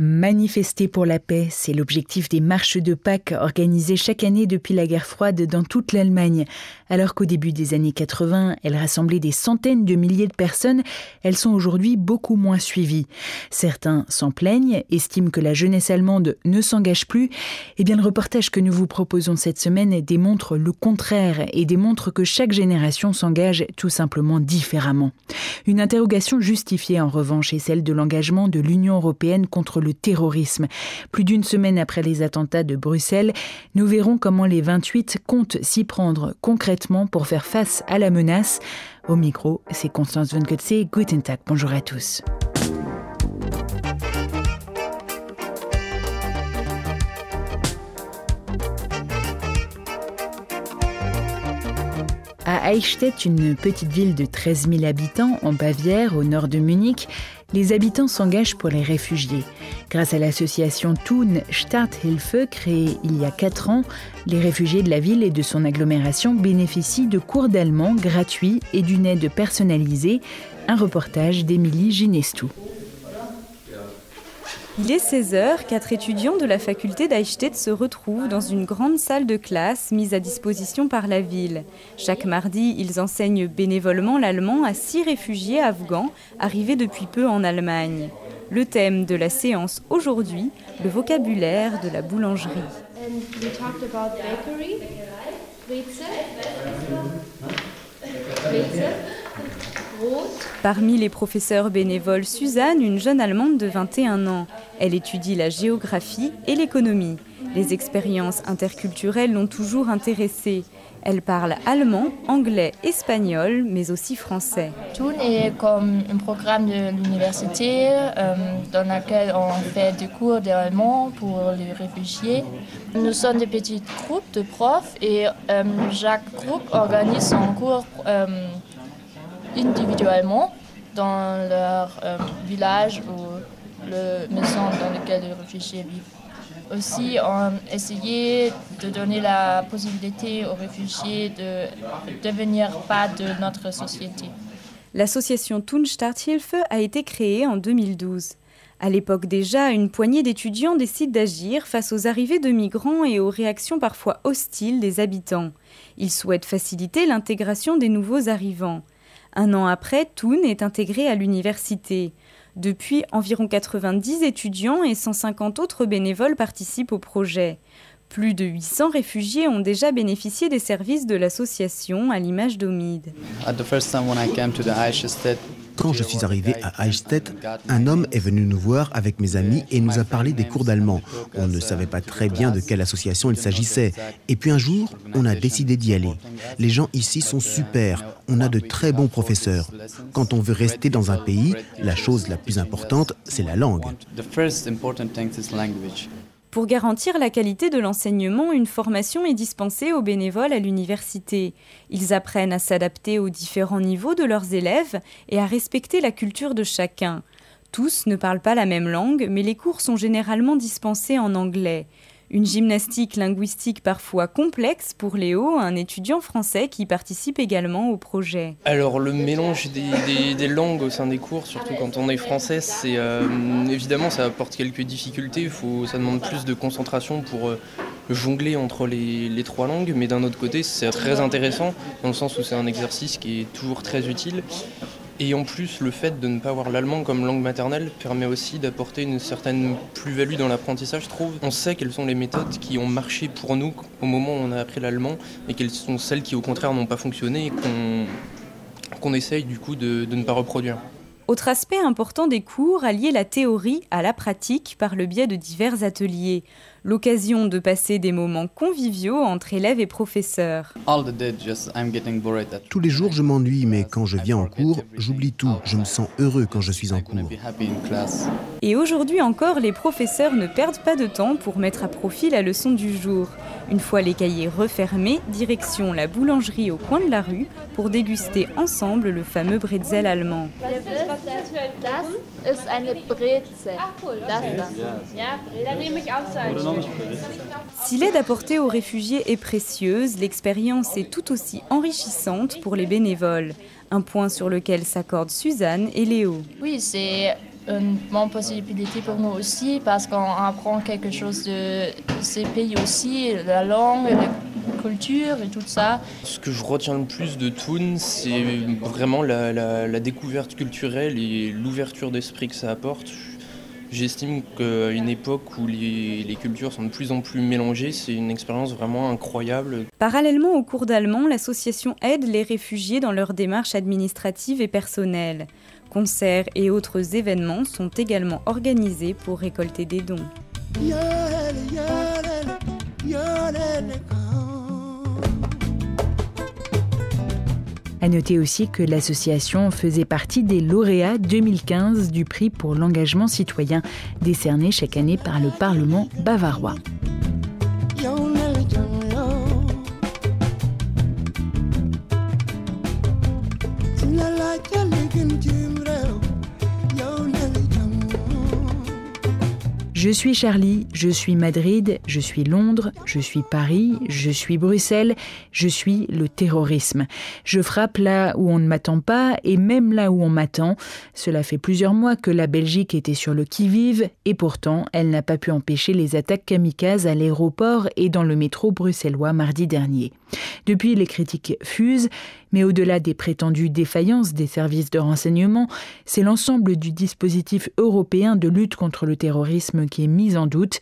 Manifester pour la paix, c'est l'objectif des marches de Pâques organisées chaque année depuis la guerre froide dans toute l'Allemagne. Alors qu'au début des années 80, elles rassemblaient des centaines de milliers de personnes, elles sont aujourd'hui beaucoup moins suivies. Certains s'en plaignent, estiment que la jeunesse allemande ne s'engage plus. Eh bien, le reportage que nous vous proposons cette semaine démontre le contraire et démontre que chaque génération s'engage tout simplement différemment. Une interrogation justifiée en revanche est celle de l'engagement de l'Union européenne contre le terrorisme. Plus d'une semaine après les attentats de Bruxelles, nous verrons comment les 28 comptent s'y prendre concrètement pour faire face à la menace. Au micro, c'est Constance Von Kotze. Guten Tag, bonjour à tous. À Eichstätt, une petite ville de 13 000 habitants en Bavière, au nord de Munich, les habitants s'engagent pour les réfugiés. Grâce à l'association Thun Starthilfe, créée il y a 4 ans, les réfugiés de la ville et de son agglomération bénéficient de cours d'allemand gratuits et d'une aide personnalisée. Un reportage d'Émilie Ginestou. Il est 16h, quatre étudiants de la faculté d'Eichstätt se retrouvent dans une grande salle de classe mise à disposition par la ville. Chaque mardi, ils enseignent bénévolement l'allemand à six réfugiés afghans arrivés depuis peu en Allemagne. Le thème de la séance aujourd'hui, le vocabulaire de la boulangerie. Parmi les professeurs bénévoles, Suzanne, une jeune Allemande de 21 ans. Elle étudie la géographie et l'économie. Les expériences interculturelles l'ont toujours intéressée. Elle parle allemand, anglais, espagnol, mais aussi français. Thun est comme un programme de l'université euh, dans lequel on fait des cours d'allemand pour les réfugiés. Nous sommes des petits groupes de profs et euh, chaque groupe organise son cours euh, individuellement dans leur euh, village ou le maison dans lequel les réfugiés vivent. Aussi, on essayé de donner la possibilité aux réfugiés de devenir pas de notre société. L'association Starthilfe a été créée en 2012. À l'époque déjà, une poignée d'étudiants décide d'agir face aux arrivées de migrants et aux réactions parfois hostiles des habitants. Ils souhaitent faciliter l'intégration des nouveaux arrivants. Un an après, Thun est intégré à l'université. Depuis, environ 90 étudiants et 150 autres bénévoles participent au projet. Plus de 800 réfugiés ont déjà bénéficié des services de l'association à l'image d'Omid. Quand je suis arrivé à Eichstätt, un homme est venu nous voir avec mes amis et nous a parlé des cours d'allemand. On ne savait pas très bien de quelle association il s'agissait. Et puis un jour, on a décidé d'y aller. Les gens ici sont super. On a de très bons professeurs. Quand on veut rester dans un pays, la chose la plus importante, c'est la langue. Pour garantir la qualité de l'enseignement, une formation est dispensée aux bénévoles à l'université. Ils apprennent à s'adapter aux différents niveaux de leurs élèves et à respecter la culture de chacun. Tous ne parlent pas la même langue, mais les cours sont généralement dispensés en anglais. Une gymnastique linguistique parfois complexe pour Léo, un étudiant français qui participe également au projet. Alors le mélange des, langues au sein des cours, surtout quand on est français, c'est euh, évidemment ça apporte quelques difficultés. Ça demande plus de concentration pour euh, jongler entre les, trois langues, mais d'un autre côté c'est très intéressant dans le sens où c'est un exercice qui est toujours très utile. Et en plus, le fait de ne pas avoir l'allemand comme langue maternelle permet aussi d'apporter une certaine plus-value dans l'apprentissage, je trouve. On sait quelles sont les méthodes qui ont marché pour nous au moment où on a appris l'allemand et quelles sont celles qui, au contraire, n'ont pas fonctionné et qu'on essaye du coup de, de ne pas reproduire. Autre aspect important des cours, allier la théorie à la pratique par le biais de divers ateliers. L'occasion de passer des moments conviviaux entre élèves et professeurs. Tous les jours, je m'ennuie, mais quand je viens en cours, j'oublie tout. Je me sens heureux quand je suis en cours. Et aujourd'hui encore, les professeurs ne perdent pas de temps pour mettre à profit la leçon du jour. Une fois les cahiers refermés, direction la boulangerie au coin de la rue pour déguster ensemble le fameux bretzel allemand. Si l'aide apportée aux réfugiés est précieuse, l'expérience est tout aussi enrichissante pour les bénévoles. Un point sur lequel s'accordent Suzanne et Léo. Oui, c'est une bonne possibilité pour nous aussi parce qu'on apprend quelque chose de ces pays aussi, la langue, la culture et tout ça. Ce que je retiens le plus de Thun, c'est vraiment la, la, découverte culturelle et l'ouverture d'esprit que ça apporte. J'estime qu'à une époque où les, les, cultures sont de plus en plus mélangées, c'est une expérience vraiment incroyable. Parallèlement au cours d'allemand, l'association aide les réfugiés dans leurs démarches administratives et personnelles. Concerts et autres événements sont également organisés pour récolter des dons. À noter aussi que l'association faisait partie des lauréats 2015 du prix pour l'engagement citoyen décerné chaque année par le Parlement bavarois. Je suis Charlie, je suis Madrid, je suis Londres, je suis Paris, je suis Bruxelles, je suis le terrorisme. Je frappe là où on ne m'attend pas et même là où on m'attend. Cela fait plusieurs mois que la Belgique était sur le qui-vive et pourtant elle n'a pas pu empêcher les attaques kamikazes à l'aéroport et dans le métro bruxellois mardi dernier. Depuis, les critiques fusent, mais au-delà des prétendues défaillances des services de renseignement, c'est l'ensemble du dispositif européen de lutte contre le terrorisme qui est mis en doute.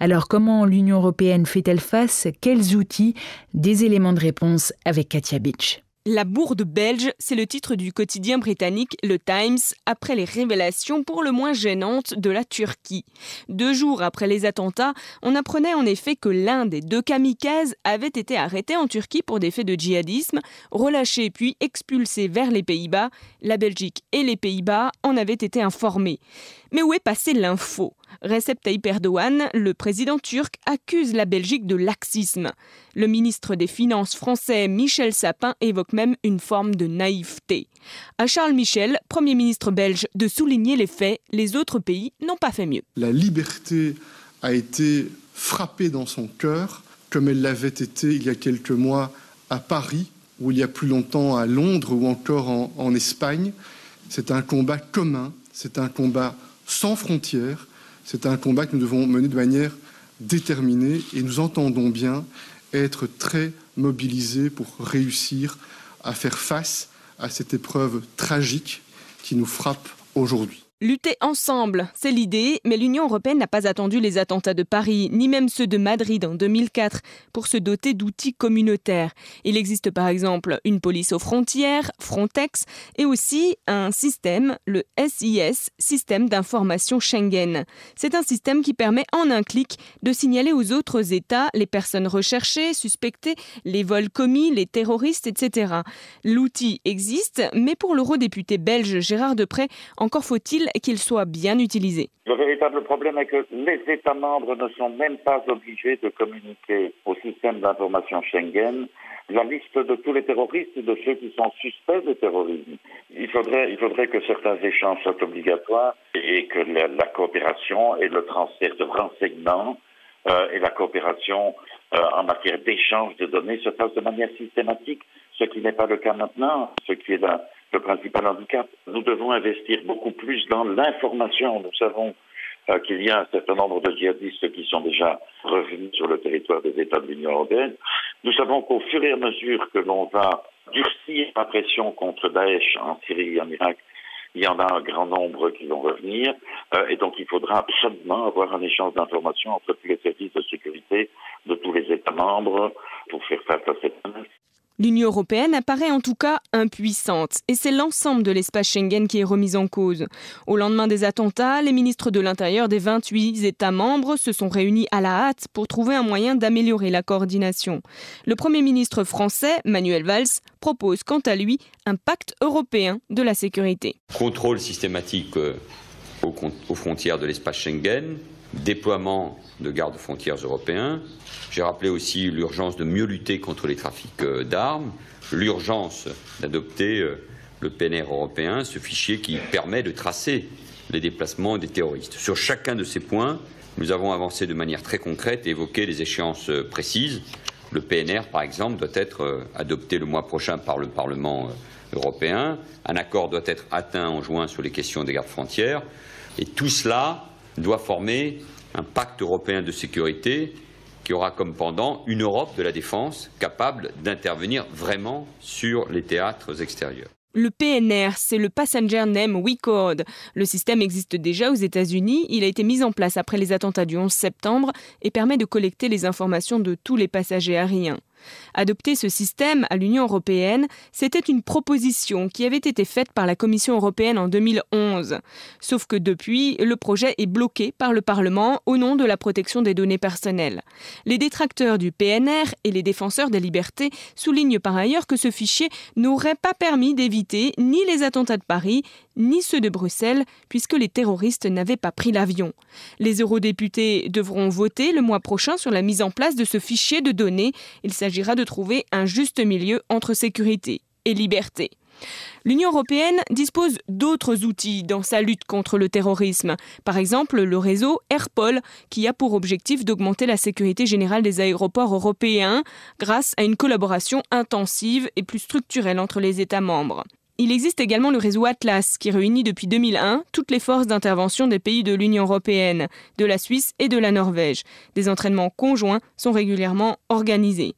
Alors comment l'Union européenne fait-elle face? Quels outils? Des éléments de réponse avec Katia Beach. La bourde belge, c'est le titre du quotidien britannique Le Times après les révélations pour le moins gênantes de la Turquie. Deux jours après les attentats, on apprenait en effet que l'un des deux kamikazes avait été arrêté en Turquie pour des faits de djihadisme, relâché puis expulsé vers les Pays-Bas. La Belgique et les Pays-Bas en avaient été informés. Mais où est passée l'info? Recep Tayyip Erdogan, le président turc, accuse la Belgique de laxisme. Le ministre des Finances français Michel Sapin évoque même une forme de naïveté. À Charles Michel, Premier ministre belge, de souligner les faits, les autres pays n'ont pas fait mieux. La liberté a été frappée dans son cœur, comme elle l'avait été il y a quelques mois à Paris, ou il y a plus longtemps à Londres ou encore en, en Espagne. C'est un combat commun, c'est un combat sans frontières, c'est un combat que nous devons mener de manière déterminée et nous entendons bien être très mobilisés pour réussir à faire face à cette épreuve tragique qui nous frappe aujourd'hui. Lutter ensemble, c'est l'idée, mais l'Union européenne n'a pas attendu les attentats de Paris, ni même ceux de Madrid en 2004, pour se doter d'outils communautaires. Il existe par exemple une police aux frontières, Frontex, et aussi un système, le SIS, Système d'information Schengen. C'est un système qui permet en un clic de signaler aux autres États les personnes recherchées, suspectées, les vols commis, les terroristes, etc. L'outil existe, mais pour l'eurodéputé belge Gérard Depré, encore faut-il qu'il soit bien utilisé. Le véritable problème est que les États membres ne sont même pas obligés de communiquer au système d'information Schengen la liste de tous les terroristes et de ceux qui sont suspects de terrorisme. Il faudrait, il faudrait que certains échanges soient obligatoires et que la, coopération et le transfert de renseignements euh, et la coopération euh, en matière d'échange de données se fassent de manière systématique, ce qui n'est pas le cas maintenant, ce qui est là le principal handicap. Nous devons investir beaucoup plus dans l'information. Nous savons euh, qu'il y a un certain nombre de djihadistes qui sont déjà revenus sur le territoire des États de l'Union européenne. Nous savons qu'au fur et à mesure que l'on va durcir la pression contre Daesh en Syrie et en Irak, il y en a un grand nombre qui vont revenir, euh, et donc il faudra absolument avoir un échange d'informations entre tous les services de sécurité de tous les États membres pour faire face à cette menace. L'Union européenne apparaît en tout cas impuissante et c'est l'ensemble de l'espace Schengen qui est remis en cause. Au lendemain des attentats, les ministres de l'Intérieur des 28 États membres se sont réunis à la hâte pour trouver un moyen d'améliorer la coordination. Le Premier ministre français, Manuel Valls, propose quant à lui un pacte européen de la sécurité. Contrôle systématique euh, aux, frontières de l'espace Schengen, déploiement de gardes-frontières européens. J'ai rappelé aussi l'urgence de mieux lutter contre les trafics euh, d'armes, l'urgence d'adopter euh, le PNR européen, ce fichier qui permet de tracer les déplacements des terroristes. Sur chacun de ces points, nous avons avancé de manière très concrète et évoqué des échéances euh, précises. Le PNR, par exemple, doit être adopté le mois prochain par le Parlement européen. Un accord doit être atteint en juin sur les questions des gardes frontières. Et tout cela doit former un pacte européen de sécurité qui aura comme pendant une Europe de la défense capable d'intervenir vraiment sur les théâtres extérieurs. Le PNR, c'est le Passenger Name Record. Le système existe déjà aux États-Unis. Il a été mis en place après les attentats du 11 septembre et permet de collecter les informations de tous les passagers aériens. Adopter ce système à l'Union européenne, c'était une proposition qui avait été faite par la Commission européenne en 2011. Sauf que depuis, le projet est bloqué par le Parlement au nom de la protection des données personnelles. Les détracteurs du PNR et les défenseurs des libertés soulignent par ailleurs que ce fichier n'aurait pas permis d'éviter ni les attentats de Paris, ni ceux de Bruxelles, puisque les terroristes n'avaient pas pris l'avion. Les eurodéputés devront voter le mois prochain sur la mise en place de ce fichier de données. Il s'agira de trouver un juste milieu entre sécurité et liberté. L'Union européenne dispose d'autres outils dans sa lutte contre le terrorisme. Par exemple, le réseau Airpol, qui a pour objectif d'augmenter la sécurité générale des aéroports européens grâce à une collaboration intensive et plus structurelle entre les États membres. Il existe également le réseau Atlas, qui réunit depuis 2001 toutes les forces d'intervention des pays de l'Union européenne, de la Suisse et de la Norvège. Des entraînements conjoints sont régulièrement organisés.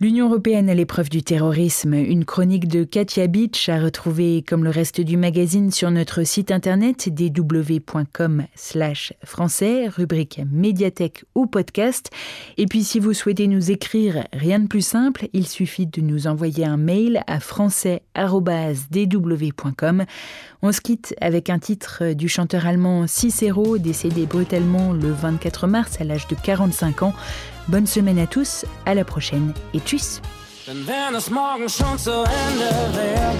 L'Union européenne à l'épreuve du terrorisme, une chronique de Katia Beach à retrouver comme le reste du magazine sur notre site internet dw.com français, rubrique médiathèque ou podcast. Et puis si vous souhaitez nous écrire, rien de plus simple, il suffit de nous envoyer un mail à français.dw.com. On se quitte avec un titre du chanteur allemand Cicero, décédé brutalement le 24 mars à l'âge de 45 ans. Bonne semaine à tous, à la prochaine et tschüss. Denn wenn es morgen schon zu Ende wäre,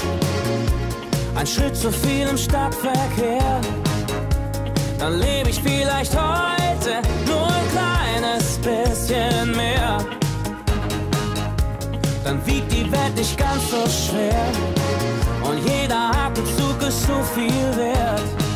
ein Schritt zu viel im Stadtverkehr, dann lebe ich vielleicht heute nur ein kleines bisschen mehr. Dann wiegt die Welt nicht ganz so schwer und jeder Atemzug ist so viel wert.